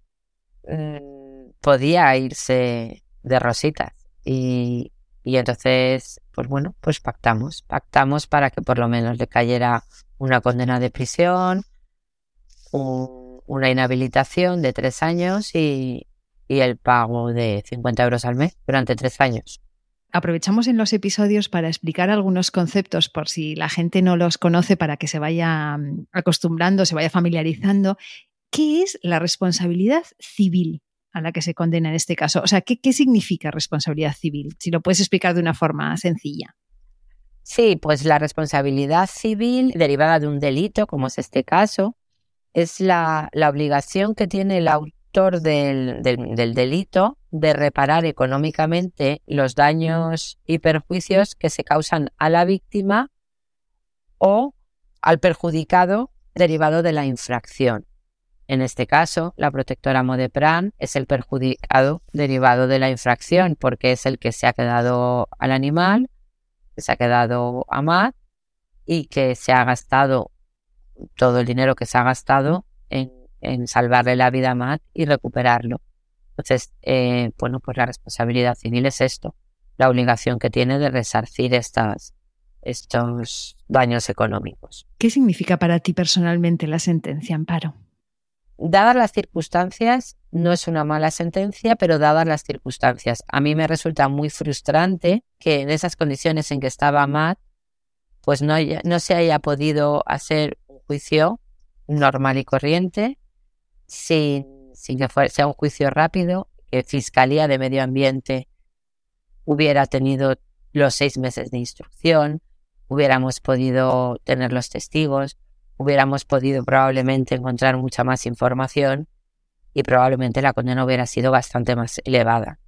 mm, podía irse de rositas. Y, y entonces, pues bueno, pues pactamos. Pactamos para que por lo menos le cayera una condena de prisión, una inhabilitación de tres años y, y el pago de 50 euros al mes durante tres años. Aprovechamos en los episodios para explicar algunos conceptos por si la gente no los conoce para que se vaya mm, acostumbrando, se vaya familiarizando. ¿Qué es la responsabilidad civil a la que se condena en este caso? O sea, ¿qué, qué significa responsabilidad civil? Si lo puedes explicar de una forma sencilla. Sí, pues la responsabilidad civil derivada de un delito, como es este caso, es la, obligación que tiene el autor del, del, delito de reparar económicamente los daños y perjuicios que se causan a la víctima o al perjudicado derivado de la infracción. En este caso, la protectora Modepran es el perjudicado derivado de la infracción porque es el que se ha quedado al animal, que se ha quedado a Matt y que se ha gastado todo el dinero que se ha gastado en en salvarle la vida a Matt y recuperarlo. Entonces, eh, bueno, pues la responsabilidad civil es esto, la obligación que tiene de resarcir estas, estos daños económicos. ¿Qué significa para ti personalmente la sentencia, Amparo? Dadas las circunstancias, no es una mala sentencia, pero dadas las circunstancias, a mí me resulta muy frustrante que en esas condiciones en que estaba Matt, pues no, no se haya podido hacer juicio normal y corriente, sin, sin que sea un juicio rápido, que Fiscalía de Medio Ambiente hubiera tenido los seis meses de instrucción, hubiéramos podido tener los testigos, hubiéramos podido probablemente encontrar mucha más información y probablemente la condena hubiera sido bastante más elevada.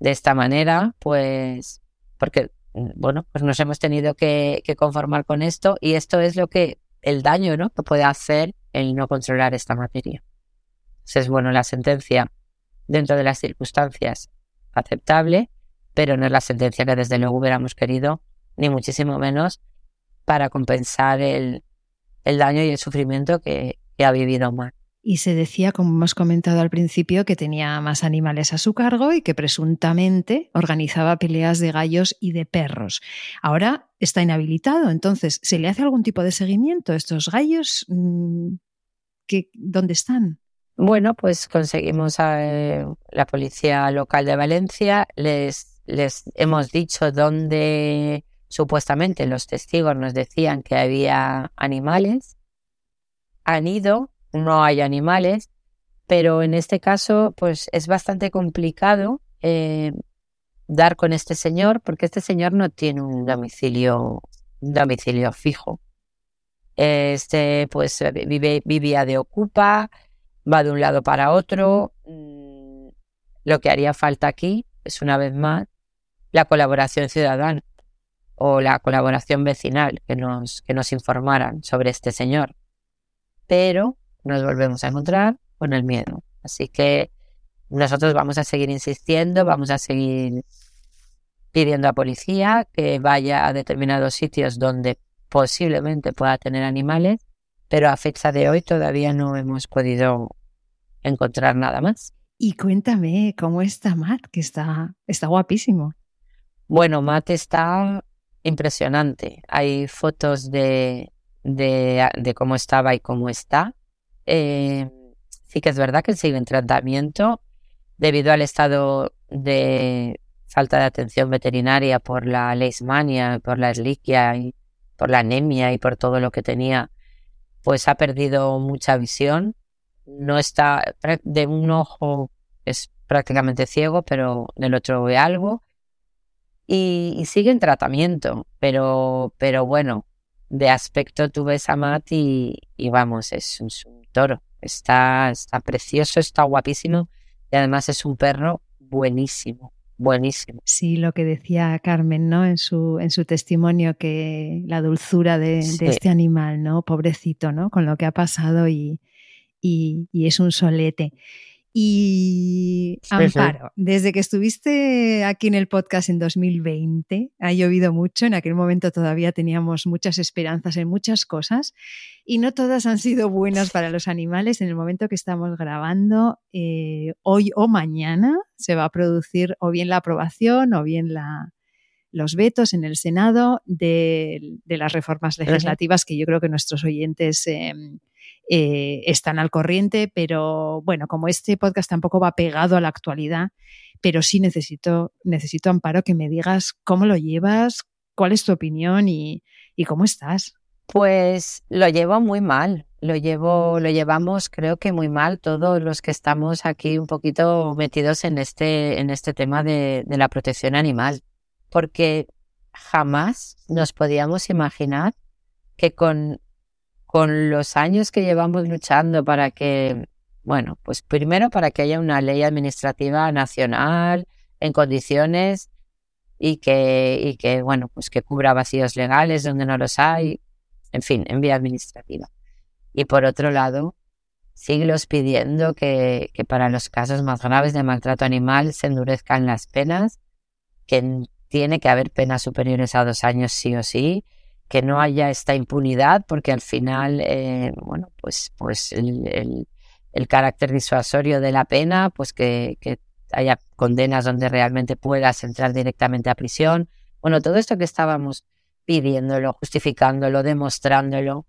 De esta manera, pues, porque, bueno, pues nos hemos tenido que conformar con esto y esto es lo que, el daño, ¿no? Que puede hacer el no controlar esta materia es bueno la sentencia dentro de las circunstancias aceptable, pero no es la sentencia que desde luego hubiéramos querido, ni muchísimo menos para compensar el, daño y el sufrimiento que, que ha vivido Omar. Y se decía, como hemos comentado al principio, que tenía más animales a su cargo y que presuntamente organizaba peleas de gallos y de perros. Ahora está inhabilitado, entonces, ¿se le hace algún tipo de seguimiento a estos gallos? Mm, ¿Dónde están? Bueno, pues conseguimos a eh, la policía local de Valencia, les, les hemos dicho dónde supuestamente los testigos nos decían que había animales. Han ido, no hay animales, pero en este caso pues es bastante complicado eh, dar con este señor porque este señor no tiene un domicilio, un domicilio fijo. Este pues vive, vivía de ocupa, va de un lado para otro. Mm, lo que haría falta aquí es, una vez más, la colaboración ciudadana. o la colaboración vecinal que nos, que nos informaran sobre este señor. Pero nos volvemos a encontrar con el miedo. Así que nosotros vamos a seguir insistiendo, vamos a seguir pidiendo a policía que vaya a determinados sitios donde posiblemente pueda tener animales, pero a fecha de hoy todavía no hemos podido encontrar nada más. Y cuéntame cómo está Matt, que está, está guapísimo. Bueno, Matt está impresionante. Hay fotos de, de, cómo estaba y cómo está. Eh, sí que es verdad que sigue en tratamiento debido al estado de falta de atención veterinaria por la leishmania, por la esliquia y por la anemia y por todo lo que tenía, pues ha perdido mucha visión. No está de un ojo es prácticamente ciego, pero del otro ve algo. Y, sigue en tratamiento, pero, pero bueno, de aspecto tú ves a Matt y, vamos, es un, toro. Está, está precioso, está guapísimo y además es un perro buenísimo buenísimo. Sí, lo que decía Carmen, ¿no? En su, en su testimonio, que la dulzura de, este animal, ¿no? Pobrecito, ¿no? Con lo que ha pasado y, y, y es un solete. Y Amparo, desde que estuviste aquí en el podcast en 2020, ha llovido mucho, en aquel momento todavía teníamos muchas esperanzas en muchas cosas y no todas han sido buenas para los animales. En el momento que estamos grabando, eh, hoy o mañana se va a producir o bien la aprobación o bien la, los vetos en el Senado de, las reformas legislativas que yo creo que nuestros oyentes em, eh, están al corriente, pero bueno, como este podcast tampoco va pegado a la actualidad, pero sí necesito, necesito Amparo que me digas cómo lo llevas, cuál es tu opinión y, cómo estás. Pues lo llevo muy mal, lo llevo, lo llevamos creo que muy mal todos los que estamos aquí un poquito metidos en este, en este tema de, de la protección animal, porque jamás nos podíamos imaginar que con con los años que llevamos luchando para que, bueno, pues primero para que haya una ley administrativa nacional en condiciones y que, y que bueno, pues que cubra vacíos legales donde no los hay, en fin, en vía administrativa. Y por otro lado, siglos pidiendo que, que para los casos más graves de maltrato animal se endurezcan las penas, que tiene que haber penas superiores a dos años sí o sí, que no haya esta impunidad, porque al final, eh, bueno, pues, pues el, el, carácter disuasorio de la pena, pues que, que, haya condenas donde realmente puedas entrar directamente a prisión. Bueno, todo esto que estábamos pidiéndolo, justificándolo, demostrándolo,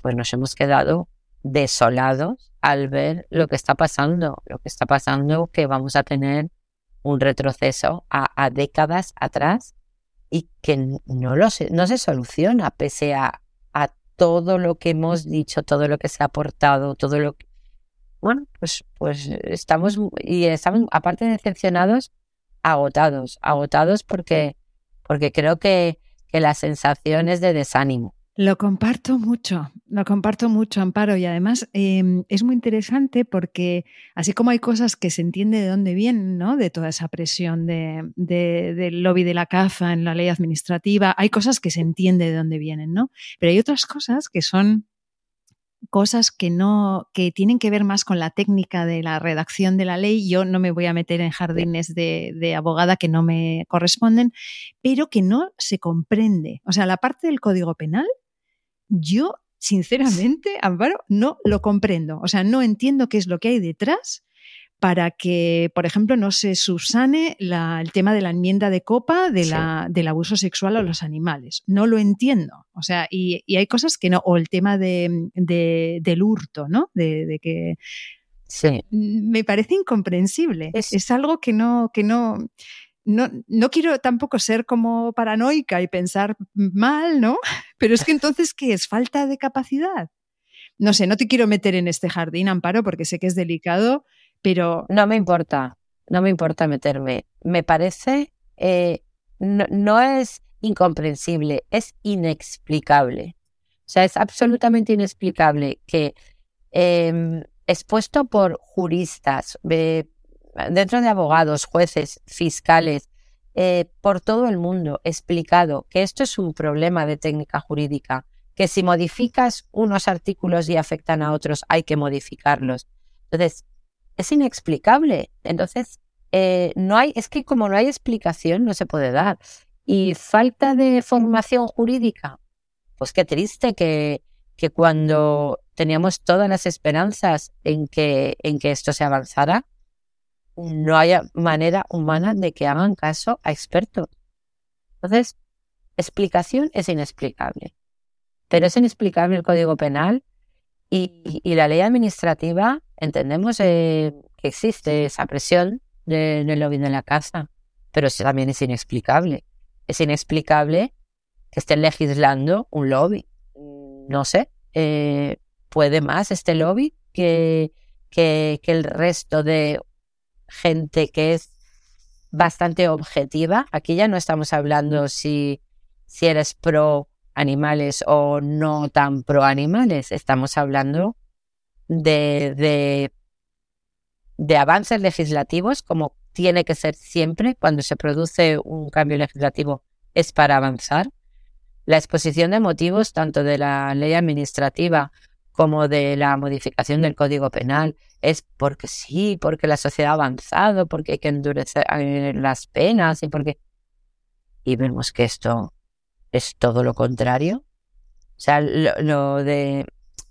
pues nos hemos quedado desolados al ver lo que está pasando, lo que está pasando, que vamos a tener un retroceso a, a décadas atrás y que no, lo se, no se soluciona pese a, a todo lo que hemos dicho, todo lo que se ha aportado, todo lo que... Bueno, pues, pues estamos, y estamos, aparte de decepcionados, agotados, agotados porque, porque creo que, que la sensación es de desánimo. Lo comparto mucho, lo comparto mucho, Amparo, y además em, es muy interesante porque así como hay cosas que se entiende de dónde vienen, ¿no? De toda esa presión de, del lobby de la caza en la ley administrativa, hay cosas que se entiende de dónde vienen, ¿no? Pero hay otras cosas que son cosas que no, que tienen que ver más con la técnica de la redacción de la ley. Yo no me voy a meter en jardines de, abogada que no me corresponden, pero que no se comprende. O sea, la parte del código penal yo, sinceramente, Amparo, no lo comprendo. O sea, no entiendo qué es lo que hay detrás para que, por ejemplo, no se subsane el tema de la enmienda de copa de la, del abuso sexual a los animales. No lo entiendo. O sea, y, hay cosas que no, o el tema de, del hurto, ¿no? De, que sí. me parece incomprensible. Es, es algo que no, que no, no, no quiero tampoco ser como paranoica y pensar mal, ¿no? Pero es que entonces, ¿qué es? ¿Falta de capacidad? No sé, no te quiero meter en este jardín, Amparo, porque sé que es delicado, pero... No me importa, no me importa meterme. Me parece, eh, no, es incomprensible, es inexplicable. O sea, es absolutamente inexplicable que em, expuesto por juristas, dentro de abogados, jueces, fiscales, eh, por todo el mundo explicado que esto es un problema de técnica jurídica, que si modificas unos artículos y afectan a otros hay que modificarlos. Entonces, es inexplicable. Entonces, eh, no hay, es que como no hay explicación, no se puede dar. Y falta de formación jurídica, pues qué triste que, que cuando teníamos todas las esperanzas en que, en que esto se avanzara, no haya manera humana de que hagan caso a expertos. Entonces, explicación es inexplicable. Pero es inexplicable el Código Penal y, la ley administrativa. Entendemos eh, que existe esa presión del lobby de la casa, pero eso también es inexplicable. Es inexplicable que estén legislando un lobby. No sé, eh, puede más este lobby que, que, el resto de gente que es bastante objetiva. Aquí ya no estamos hablando si, si eres pro animales o no tan pro animales. Estamos hablando de, de, de avances legislativos como tiene que ser siempre cuando se produce un cambio legislativo es para avanzar. La exposición de motivos tanto de la ley administrativa como de la modificación del Código Penal es porque sí, porque la sociedad ha avanzado, porque hay que endurecer eh, las penas y porque... Y vemos que esto es todo lo contrario. O sea, lo, de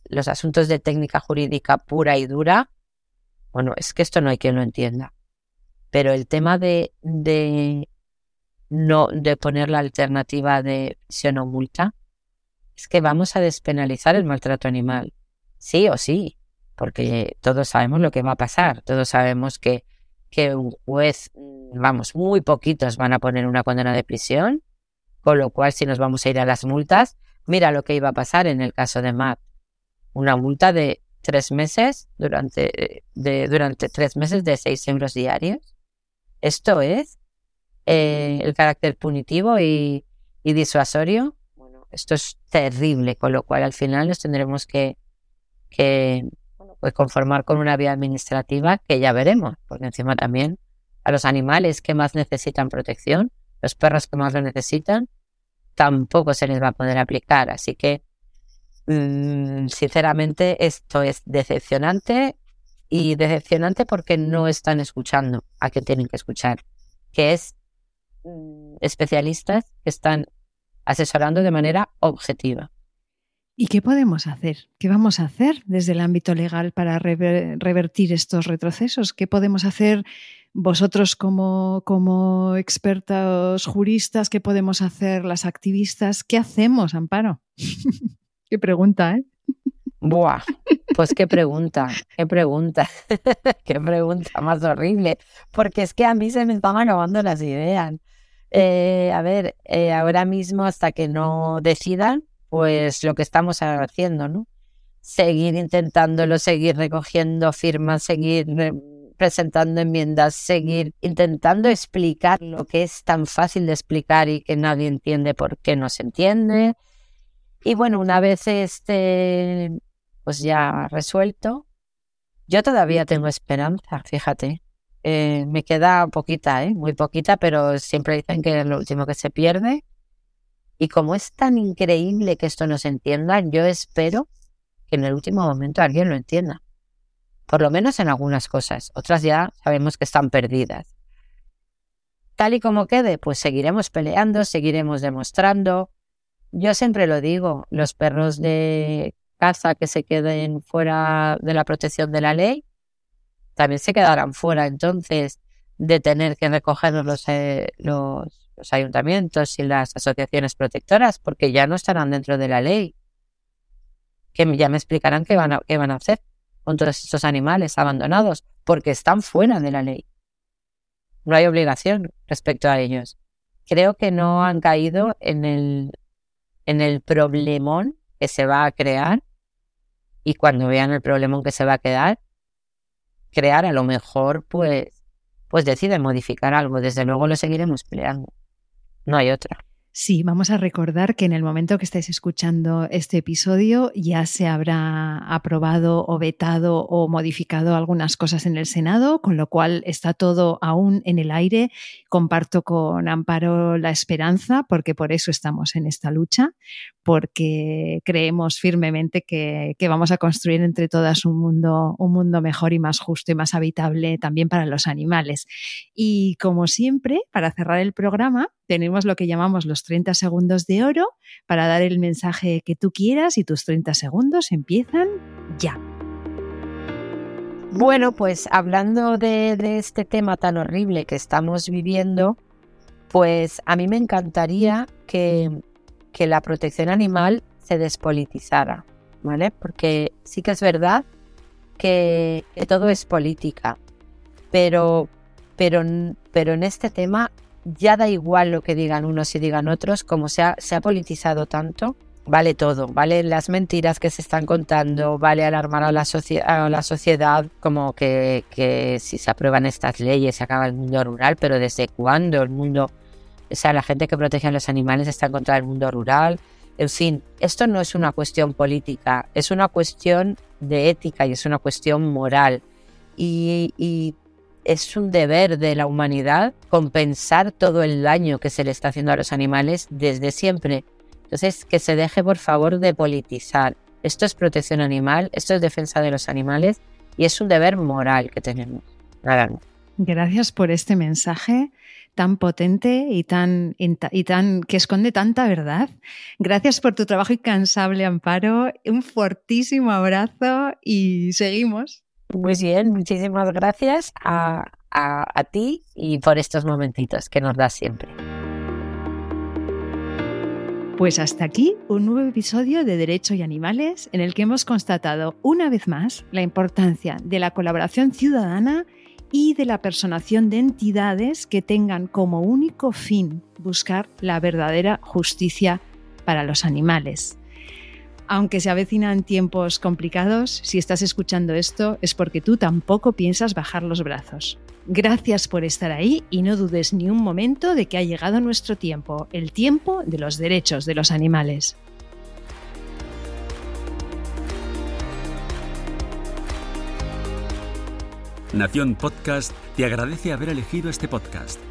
los asuntos de técnica jurídica pura y dura, bueno, es que esto no hay quien lo entienda. Pero el tema de, de no de poner la alternativa de prisión o multa, es que vamos a despenalizar el maltrato animal. Sí o sí, porque todos sabemos lo que va a pasar. Todos sabemos que, un juez, vamos, muy poquitos van a poner una condena de prisión, con lo cual si nos vamos a ir a las multas, mira lo que iba a pasar en el caso de Matt. Una multa de tres meses durante, tres meses de seis euros diarios. Esto es eh, el carácter punitivo y disuasorio esto es terrible, con lo cual al final nos tendremos que, pues conformar con una vía administrativa que ya veremos, porque encima también a los animales que más necesitan protección, los perros que más lo necesitan, tampoco se les va a poder aplicar. Así que, mm, sinceramente, esto es decepcionante y decepcionante porque no están escuchando a quien tienen que escuchar, que es mm, especialistas que están asesorando de manera objetiva. ¿Y qué podemos hacer? ¿Qué vamos a hacer desde el ámbito legal para revertir estos retrocesos? ¿Qué podemos hacer vosotros como, como expertos juristas? ¿Qué podemos hacer las activistas? ¿Qué hacemos, Amparo? qué pregunta, ¿eh? Buah, pues qué pregunta, qué pregunta, qué pregunta más horrible, porque es que a mí se me están acabando las ideas. Eh, a ver, eh, ahora mismo hasta que no decidan, pues lo que estamos haciendo, ¿no? Seguir intentándolo, seguir recogiendo firmas, seguir presentando enmiendas, seguir intentando explicar lo que es tan fácil de explicar y que nadie entiende por qué no se entiende. Y bueno, una vez este, pues ya resuelto, yo todavía tengo esperanza, fíjate. Eh, me queda poquita, ¿eh? muy poquita, pero siempre dicen que es lo último que se pierde. Y como es tan increíble que esto no se entienda, yo espero que en el último momento alguien lo entienda. Por lo menos en algunas cosas. Otras ya sabemos que están perdidas. Tal y como quede, pues seguiremos peleando, seguiremos demostrando. Yo siempre lo digo, los perros de caza que se queden fuera de la protección de la ley, también se quedarán fuera entonces de tener que recoger los, eh, los, ayuntamientos y las asociaciones protectoras, porque ya no estarán dentro de la ley. Que ya me explicarán qué van a, qué van a hacer con todos estos animales abandonados, porque están fuera de la ley. No hay obligación respecto a ellos. Creo que no han caído en el, en el problemón que se va a crear y cuando vean el problemón que se va a quedar, crear, a lo mejor pues, pues deciden modificar algo. Desde luego lo seguiremos peleando. No hay otra. Sí, vamos a recordar que en el momento que estáis escuchando este episodio ya se habrá aprobado o vetado o modificado algunas cosas en el Senado, con lo cual está todo aún en el aire. Comparto con Amparo la esperanza, porque por eso estamos en esta lucha, porque creemos firmemente que, vamos a construir entre todas un mundo, un mundo mejor y más justo y más habitable también para los animales. Y como siempre, para cerrar el programa, tenemos lo que llamamos los 30 segundos de oro para dar el mensaje que tú quieras y tus 30 segundos empiezan ya. Bueno, pues hablando de, este tema tan horrible que estamos viviendo, pues a mí me encantaría que, que la protección animal se despolitizara, ¿vale? Porque sí que es verdad que, todo es política, pero, pero, pero en este tema ya da igual lo que digan unos y digan otros, como se ha, se ha politizado tanto, vale todo, vale las mentiras que se están contando, vale alarmar a la, a la sociedad como que, que, si se aprueban estas leyes se acaba el mundo rural, pero ¿desde cuándo el mundo, o sea, la gente que protege a los animales está en contra del mundo rural? En fin, esto no es una cuestión política, es una cuestión de ética y es una cuestión moral. Y, es un deber de la humanidad compensar todo el daño que se le está haciendo a los animales desde siempre. Entonces, que se deje por favor de politizar. Esto es protección animal, esto es defensa de los animales y es un deber moral que tenemos. Gracias por este mensaje tan potente y tan, y tan que esconde tanta verdad. Gracias por tu trabajo incansable, Amparo. Un fortísimo abrazo y seguimos. Muy bien, muchísimas gracias a, a, ti y por estos momentitos que nos das siempre. Pues hasta aquí un nuevo episodio de Derecho y Animales en el que hemos constatado una vez más la importancia de la colaboración ciudadana y de la personación de entidades que tengan como único fin buscar la verdadera justicia para los animales. Aunque se avecinan tiempos complicados, si estás escuchando esto es porque tú tampoco piensas bajar los brazos. Gracias por estar ahí y no dudes ni un momento de que ha llegado nuestro tiempo, el tiempo de los derechos de los animales. Nación Podcast te agradece haber elegido este podcast.